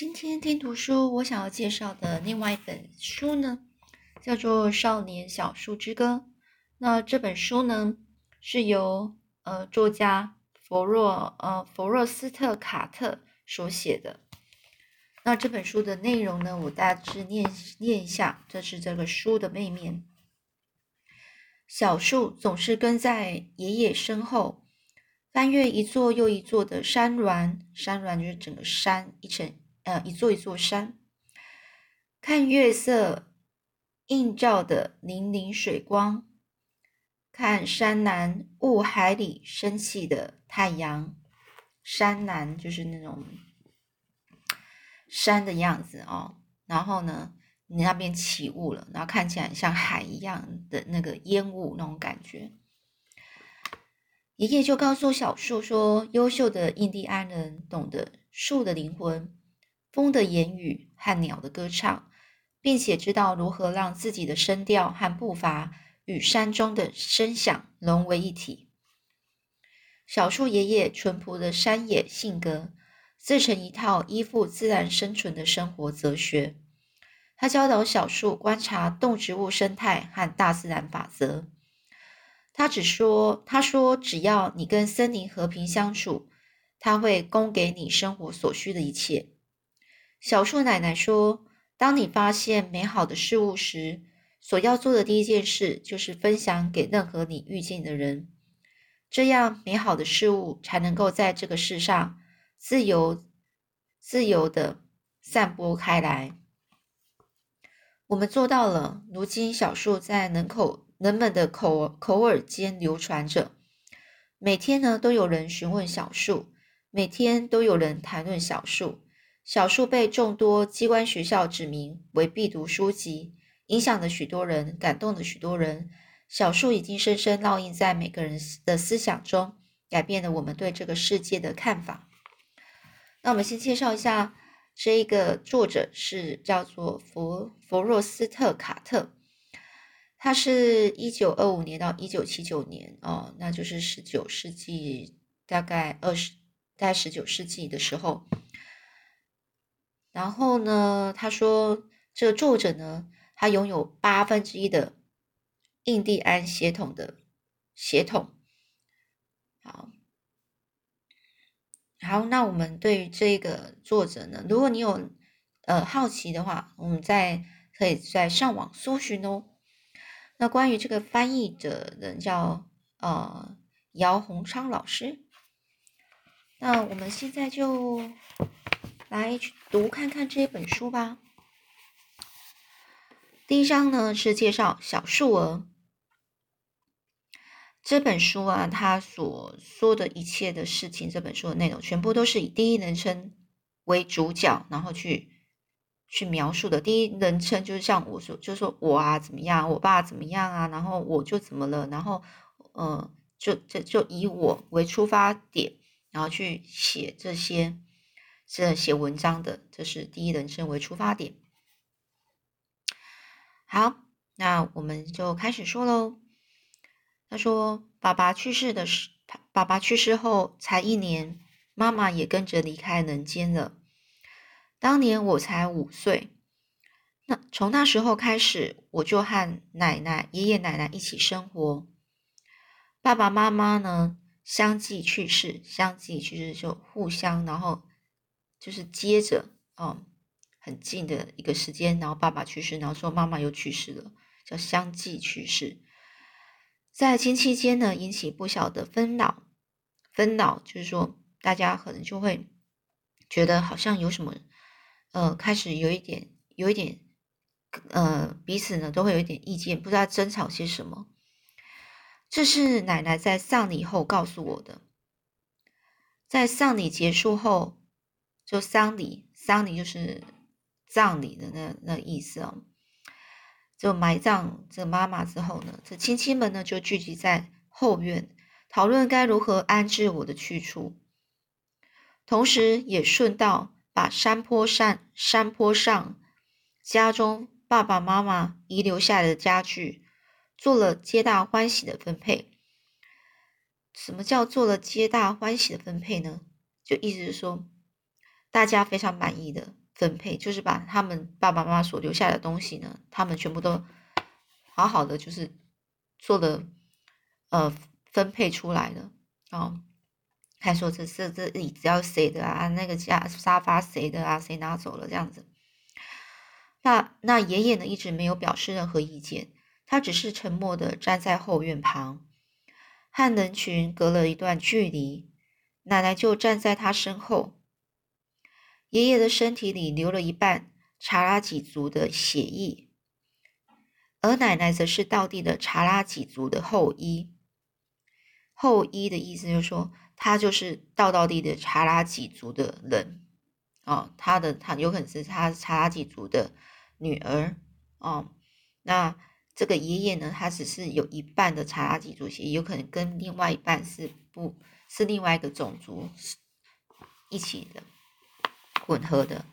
今天听读书，我想要介绍的另外一本书呢，叫做《少年小树之歌》。那这本书呢，是由呃作家弗洛呃弗洛斯特卡特所写的。那这本书的内容呢，我大致念念一下，这是这个书的背面。小树总是跟在爷爷身后，翻越一座又一座的山峦，山峦就是整个山一层。呃，一座一座山，看月色映照的粼粼水光，看山南雾海里升起的太阳。山南就是那种山的样子哦。然后呢，你那边起雾了，然后看起来像海一样的那个烟雾那种感觉。爷爷就告诉小树说：“优秀的印第安人懂得树的灵魂。”风的言语和鸟的歌唱，并且知道如何让自己的声调和步伐与山中的声响融为一体。小树爷爷淳朴的山野性格，自成一套依附自然生存的生活哲学。他教导小树观察动植物生态和大自然法则。他只说：“他说，只要你跟森林和平相处，他会供给你生活所需的一切。”小树奶奶说：“当你发现美好的事物时，所要做的第一件事就是分享给任何你遇见的人，这样美好的事物才能够在这个世上自由、自由的散播开来。我们做到了。如今，小树在人口人们的口口耳间流传着，每天呢都有人询问小树，每天都有人谈论小树。”小树被众多机关学校指名为必读书籍，影响了许多人，感动了许多人。小树已经深深烙印在每个人的思想中，改变了我们对这个世界的看法。那我们先介绍一下这一个作者是叫做弗弗洛斯特卡特，他是一九二五年到一九七九年哦，那就是十九世纪大概二十，在十九世纪的时候。然后呢，他说这个作者呢，他拥有八分之一的印第安血统的血统。好，好，那我们对于这个作者呢，如果你有呃好奇的话，我们再可以在上网搜寻哦。那关于这个翻译的人叫呃姚洪昌老师。那我们现在就。来读看看这本书吧。第一章呢是介绍小树儿。这本书啊，他所说的一切的事情，这本书的内容全部都是以第一人称为主角，然后去去描述的。第一人称就是像我说，就说我啊怎么样，我爸怎么样啊，然后我就怎么了，然后呃，就就就以我为出发点，然后去写这些。是写文章的，这是第一人称为出发点。好，那我们就开始说喽。他说：“爸爸去世的时，爸爸去世后才一年，妈妈也跟着离开人间了。当年我才五岁，那从那时候开始，我就和奶奶、爷爷奶奶一起生活。爸爸妈妈呢，相继去世，相继去世就互相，然后。”就是接着，哦，很近的一个时间，然后爸爸去世，然后说妈妈又去世了，叫相继去世。在亲戚间呢，引起不小的纷扰。纷扰就是说，大家可能就会觉得好像有什么，呃，开始有一点，有一点，呃，彼此呢都会有一点意见，不知道争吵些什么。这是奶奶在丧礼后告诉我的。在丧礼结束后。就丧礼，丧礼就是葬礼的那那意思哦。就埋葬这妈妈之后呢，这亲戚们呢就聚集在后院，讨论该如何安置我的去处，同时也顺道把山坡上山坡上家中爸爸妈妈遗留下来的家具做了皆大欢喜的分配。什么叫做了皆大欢喜的分配呢？就意思是说。大家非常满意的分配，就是把他们爸爸妈妈所留下的东西呢，他们全部都好好的就是做了呃分配出来的哦。还说这这这椅子要谁的啊？那个家沙发谁的啊？谁拿走了这样子？那那爷爷呢，一直没有表示任何意见，他只是沉默的站在后院旁，和人群隔了一段距离。奶奶就站在他身后。爷爷的身体里流了一半查拉几族的血液，而奶奶则是道地的查拉几族的后裔。后裔的意思就是说。他就是道道地的查拉几族的人哦，他的他有可能是他查拉几族的女儿哦。那这个爷爷呢，他只是有一半的查拉几族血，有可能跟另外一半是不是另外一个种族一起的混合的。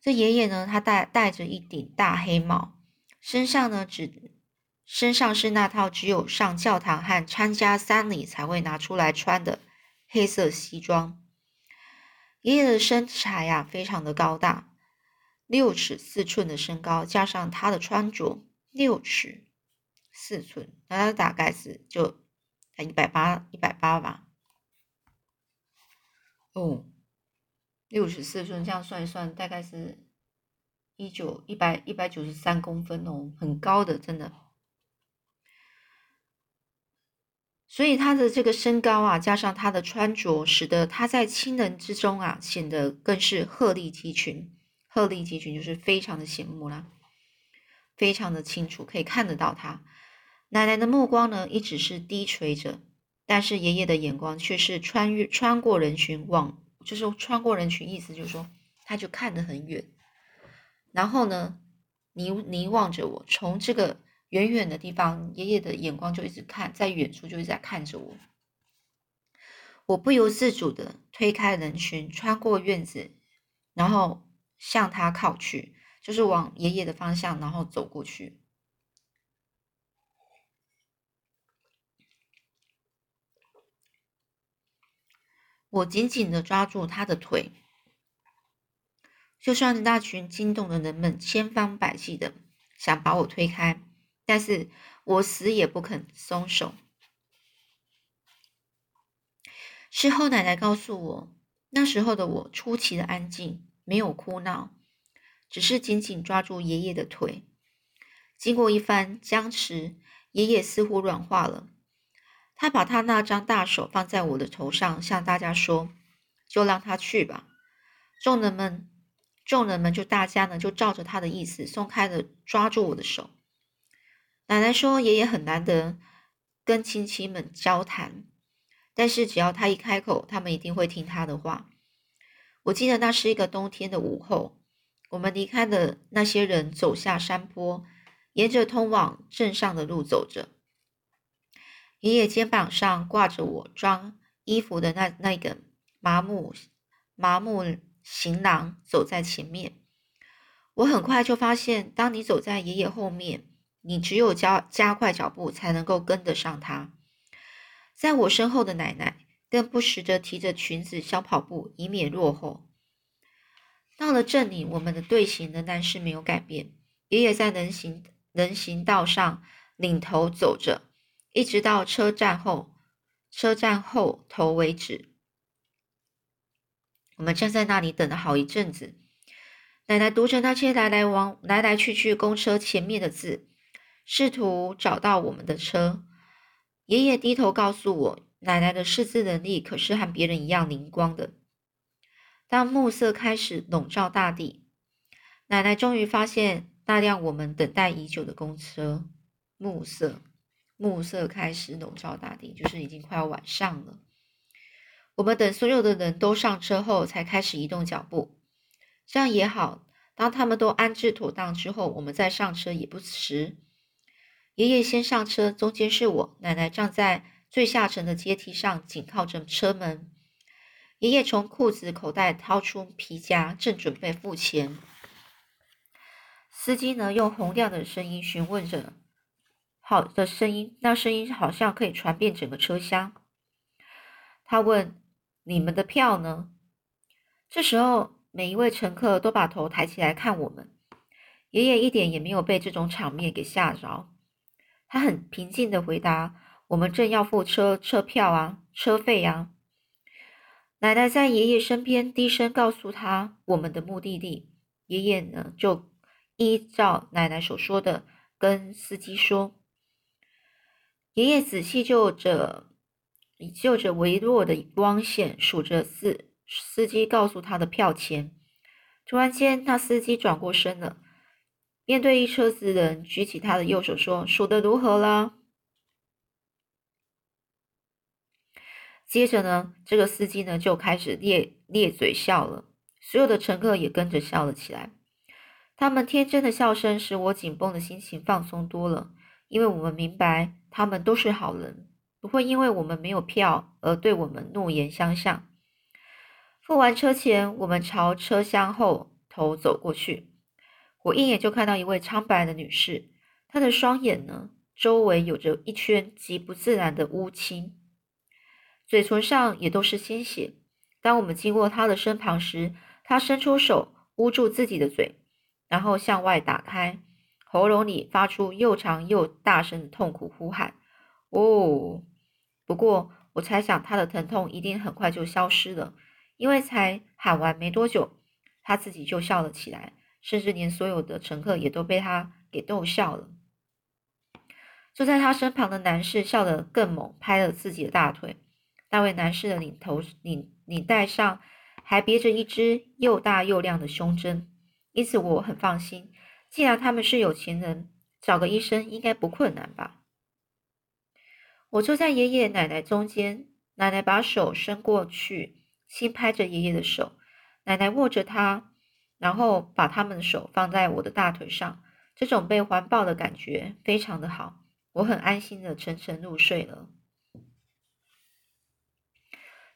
这爷爷呢，他戴戴着一顶大黑帽，身上呢只。身上是那套只有上教堂和参加丧礼才会拿出来穿的黑色西装。爷爷的身材呀，非常的高大，六尺四寸的身高，加上他的穿着，六尺四寸，那他大概是就一百八一百八吧。哦，六十四寸，这样算一算，大概是一九一百一百九十三公分哦，很高的，真的。所以他的这个身高啊，加上他的穿着，使得他在亲人之中啊，显得更是鹤立鸡群。鹤立鸡群就是非常的醒目啦，非常的清楚，可以看得到他。奶奶的目光呢，一直是低垂着，但是爷爷的眼光却是穿越穿过人群往，就是穿过人群，意思就是说，他就看得很远。然后呢，凝凝望着我，从这个。远远的地方，爷爷的眼光就一直看，在远处就一直在看着我。我不由自主的推开人群，穿过院子，然后向他靠去，就是往爷爷的方向，然后走过去。我紧紧的抓住他的腿，就算那群惊动的人们千方百计的想把我推开。但是我死也不肯松手。事后奶奶告诉我，那时候的我出奇的安静，没有哭闹，只是紧紧抓住爷爷的腿。经过一番僵持，爷爷似乎软化了。他把他那张大手放在我的头上，向大家说：“就让他去吧。”众人们，众人们就大家呢，就照着他的意思，松开了抓住我的手。奶奶说：“爷爷很难得跟亲戚们交谈，但是只要他一开口，他们一定会听他的话。”我记得那是一个冬天的午后，我们离开的那些人走下山坡，沿着通往镇上的路走着。爷爷肩膀上挂着我装衣服的那那个麻木麻木行囊，走在前面。我很快就发现，当你走在爷爷后面。你只有加加快脚步，才能够跟得上他。在我身后的奶奶更不时的提着裙子小跑步，以免落后。到了镇里，我们的队形仍然是没有改变。爷爷在人行人行道上领头走着，一直到车站后车站后头为止。我们站在那里等了好一阵子。奶奶读着那些来来往来来去去公车前面的字。试图找到我们的车。爷爷低头告诉我，奶奶的识字能力可是和别人一样灵光的。当暮色开始笼罩大地，奶奶终于发现那辆我们等待已久的公车。暮色，暮色开始笼罩大地，就是已经快要晚上了。我们等所有的人都上车后，才开始移动脚步。这样也好，当他们都安置妥当之后，我们再上车也不迟。爷爷先上车，中间是我。奶奶站在最下层的阶梯上，紧靠着车门。爷爷从裤子口袋掏出皮夹，正准备付钱。司机呢，用洪亮的声音询问着：“好的声音，那声音好像可以传遍整个车厢。”他问：“你们的票呢？”这时候，每一位乘客都把头抬起来看我们。爷爷一点也没有被这种场面给吓着，他很平静的回答：“我们正要付车车票啊，车费呀。”奶奶在爷爷身边低声告诉他我们的目的地。爷爷呢，就依照奶奶所说的跟司机说。爷爷仔细就着就着微弱的光线数着司司机告诉他的票钱。突然间，那司机转过身了。面对一车子人，举起他的右手说：“数得如何了？”接着呢，这个司机呢就开始咧咧嘴笑了，所有的乘客也跟着笑了起来。他们天真的笑声使我紧绷的心情放松多了，因为我们明白他们都是好人，不会因为我们没有票而对我们怒言相向。付完车钱，我们朝车厢后头走过去。我一眼就看到一位苍白的女士，她的双眼呢，周围有着一圈极不自然的乌青，嘴唇上也都是鲜血。当我们经过她的身旁时，她伸出手捂住自己的嘴，然后向外打开，喉咙里发出又长又大声的痛苦呼喊：“哦！”不过我猜想他的疼痛一定很快就消失了，因为才喊完没多久，他自己就笑了起来。甚至连所有的乘客也都被他给逗笑了。坐在他身旁的男士笑得更猛，拍了自己的大腿。那位男士的领头领领带上还别着一只又大又亮的胸针，因此我很放心。既然他们是有钱人，找个医生应该不困难吧？我坐在爷爷奶奶中间，奶奶把手伸过去，轻拍着爷爷的手，奶奶握着他。然后把他们的手放在我的大腿上，这种被环抱的感觉非常的好，我很安心的沉沉入睡了。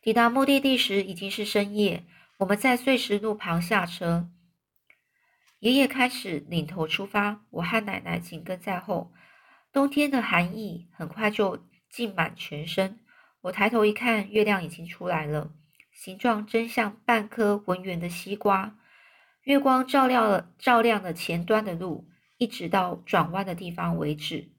抵达目的地时已经是深夜，我们在碎石路旁下车，爷爷开始领头出发，我和奶奶紧跟在后。冬天的寒意很快就浸满全身，我抬头一看，月亮已经出来了，形状真像半颗浑圆的西瓜。月光照亮了照亮了前端的路，一直到转弯的地方为止。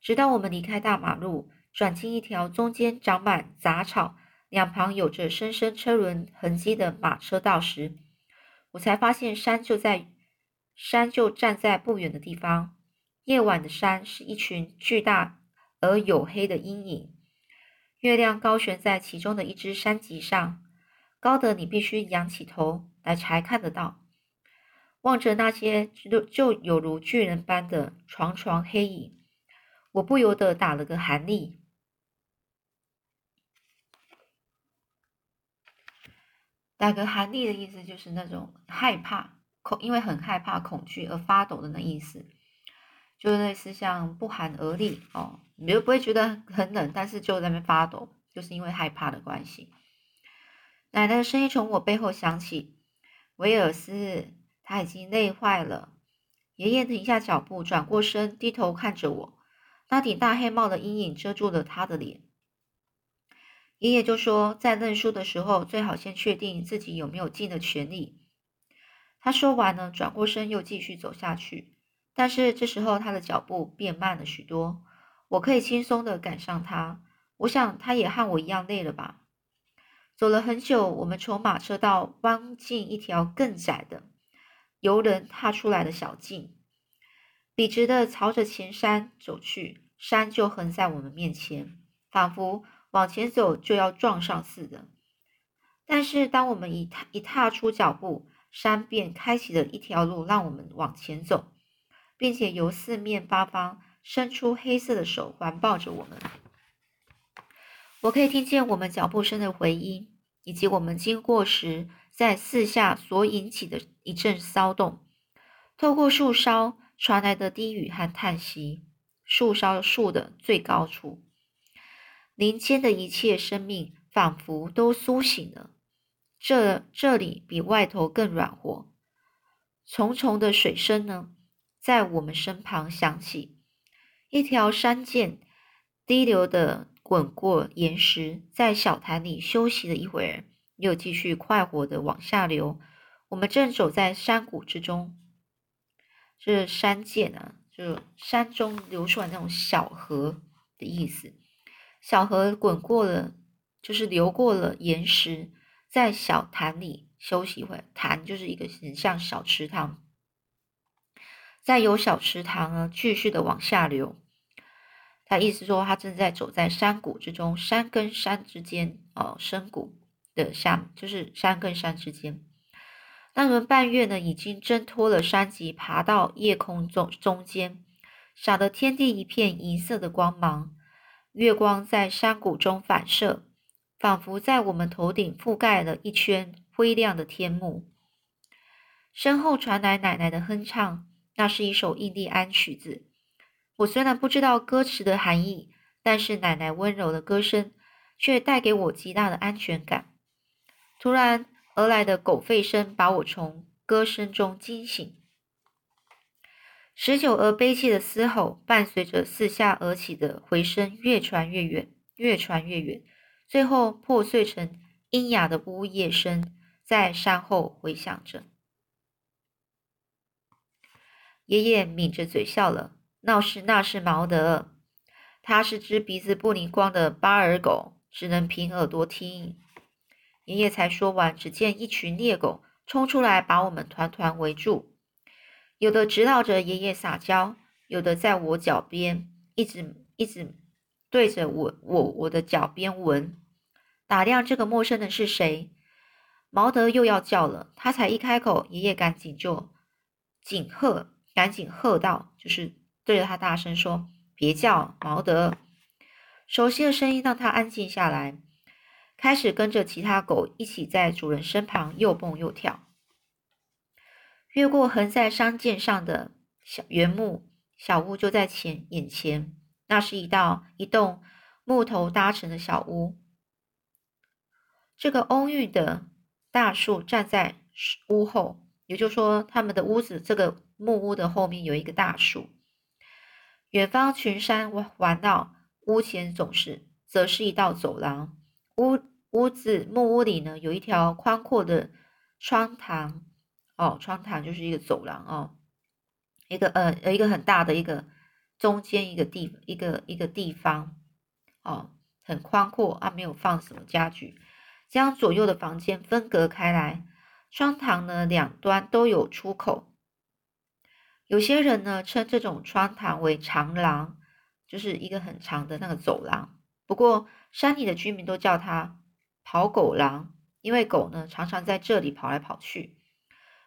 直到我们离开大马路，转进一条中间长满杂草、两旁有着深深车轮痕迹的马车道时，我才发现山就在山就站在不远的地方。夜晚的山是一群巨大而黝黑的阴影，月亮高悬在其中的一只山脊上，高的你必须仰起头来才看得到。望着那些就就有如巨人般的床床黑影，我不由得打了个寒栗。打个寒栗的意思就是那种害怕、恐，因为很害怕、恐惧而发抖的那意思，就是类似像不寒而栗哦，你就不会觉得很冷，但是就在那边发抖，就是因为害怕的关系。奶奶的声音从我背后响起：“威尔斯。”他已经累坏了。爷爷停下脚步，转过身，低头看着我。那顶大黑帽的阴影遮住了他的脸。爷爷就说：“在认输的时候，最好先确定自己有没有尽了全力。”他说完了，转过身又继续走下去。但是这时候他的脚步变慢了许多。我可以轻松的赶上他。我想他也和我一样累了吧。走了很久，我们从马车道弯进一条更窄的。游人踏出来的小径，笔直的朝着前山走去，山就横在我们面前，仿佛往前走就要撞上似的。但是，当我们一踏一踏出脚步，山便开启了一条路，让我们往前走，并且由四面八方伸出黑色的手环抱着我们。我可以听见我们脚步声的回音，以及我们经过时。在四下所引起的一阵骚动，透过树梢传来的低语和叹息。树梢树的最高处，林间的一切生命仿佛都苏醒了。这这里比外头更软和。重重的水声呢，在我们身旁响起。一条山涧低流的滚过岩石，在小潭里休息了一会儿。又继续快活的往下流，我们正走在山谷之中，这山涧啊，就是山中流出来那种小河的意思。小河滚过了，就是流过了岩石，在小潭里休息一会。潭就是一个很像小池塘，再由小池塘呢，继续的往下流。他意思说，他正在走在山谷之中，山跟山之间，哦，深谷的下，就是山跟山之间。那轮半月呢，已经挣脱了山脊，爬到夜空中中间，洒得天地一片银色的光芒。月光在山谷中反射，仿佛在我们头顶覆盖了一圈灰亮的天幕。身后传来奶奶的哼唱，那是一首印第安曲子。我虽然不知道歌词的含义，但是奶奶温柔的歌声却带给我极大的安全感。突然而来的狗吠声把我从歌声中惊醒，持久而悲切的嘶吼伴随着四下而起的回声越传越远，越传越远，最后破碎成阴哑的呜咽声，在山后回响着。爷爷抿着嘴笑了。那是那是毛德，他是只鼻子不灵光的巴尔狗，只能凭耳朵听。爷爷才说完，只见一群猎狗冲出来，把我们团团围住，有的直绕着爷爷撒娇，有的在我脚边一直一直对着我我我的脚边闻，打量这个陌生人是谁。毛德又要叫了，他才一开口，爷爷赶紧就紧喝，赶紧喝道：“就是。”对着他大声说：“别叫，毛德。”熟悉的声音让他安静下来，开始跟着其他狗一起在主人身旁又蹦又跳。越过横在山涧上的小原木小屋，就在前眼前。那是一道一栋木头搭成的小屋。这个欧郁的大树站在屋后，也就是说，他们的屋子这个木屋的后面有一个大树。远方群山环绕，屋前总是则是一道走廊。屋屋子木屋里呢，有一条宽阔的窗堂。哦，窗堂就是一个走廊哦，一个呃呃一个很大的一个中间一个地一个一个地方哦，很宽阔啊，没有放什么家具，将左右的房间分隔开来。窗堂呢两端都有出口。有些人呢称这种窗堂为长廊，就是一个很长的那个走廊。不过山里的居民都叫它跑狗廊，因为狗呢常常在这里跑来跑去。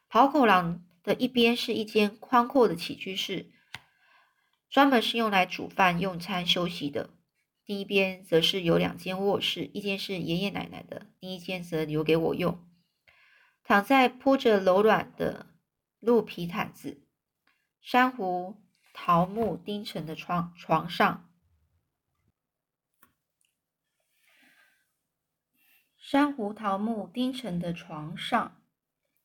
跑狗廊的一边是一间宽阔的起居室，专门是用来煮饭、用餐、休息的；另一边则是有两间卧室，一间是爷爷奶奶的，另一间则留给我用。躺在铺着柔软的鹿皮毯子。珊瑚桃木钉成的床床上，珊瑚桃木钉成的床上，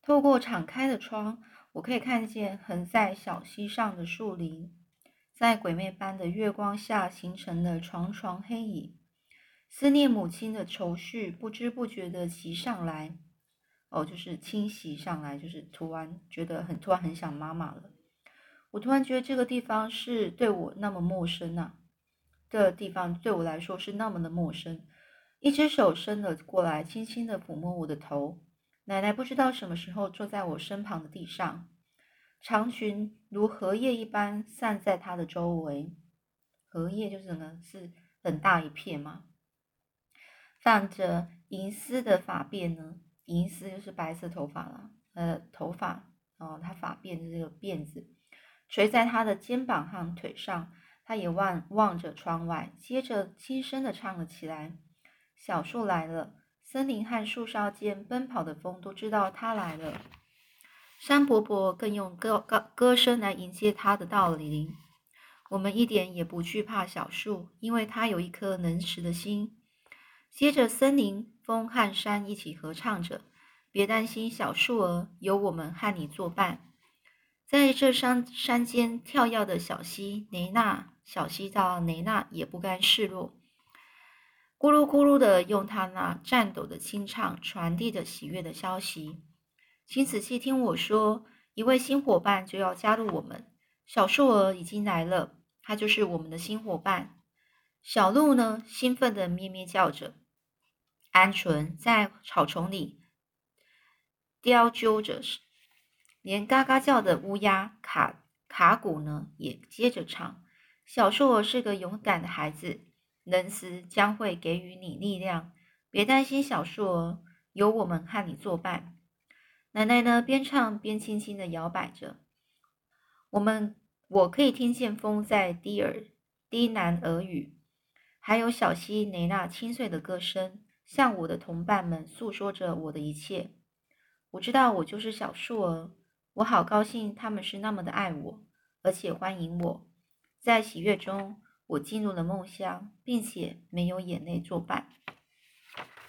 透过敞开的窗，我可以看见横在小溪上的树林，在鬼魅般的月光下形成了床床黑影。思念母亲的愁绪不知不觉的袭上来，哦，就是侵袭上来，就是突然觉得很突然很想妈妈了。我突然觉得这个地方是对我那么陌生呐，这个地方对我来说是那么的陌生。一只手伸了过来，轻轻的抚摸我的头。奶奶不知道什么时候坐在我身旁的地上，长裙如荷叶一般散在它的周围。荷叶就是呢，是很大一片嘛。放着银丝的发辫呢，银丝就是白色头发了，呃，头发哦，它发辫的这个辫子。垂在他的肩膀和腿上，他也望望着窗外，接着轻声的唱了起来：“小树来了，森林和树梢间奔跑的风都知道他来了。”山伯伯更用歌歌歌声来迎接他的到临。我们一点也不惧怕小树，因为它有一颗能食的心。接着，森林、风和山一起合唱着：“别担心，小树儿，有我们和你作伴。”在这山山间跳跃的小溪雷娜，小溪到雷娜也不甘示弱，咕噜咕噜的用它那颤抖的清唱传递着喜悦的消息。请仔细听我说，一位新伙伴就要加入我们。小树儿已经来了，他就是我们的新伙伴。小鹿呢，兴奋的咩咩叫着。鹌鹑在草丛里叼揪着，连嘎嘎叫的乌鸦卡卡古呢，也接着唱。小树儿是个勇敢的孩子，仁慈将会给予你力量。别担心，小树儿，有我们和你作伴。奶奶呢，边唱边轻轻的摇摆着。我们，我可以听见风在低耳低喃耳语，还有小溪雷那清脆的歌声，向我的同伴们诉说着我的一切。我知道我就是小树儿，我好高兴他们是那么的爱我，而且欢迎我。在喜悦中，我进入了梦乡，并且没有眼泪作伴。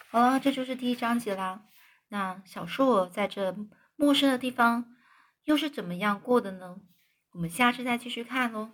好了，这就是第一章节啦。那小树在这陌生的地方又是怎么样过的呢？我们下次再继续看喽。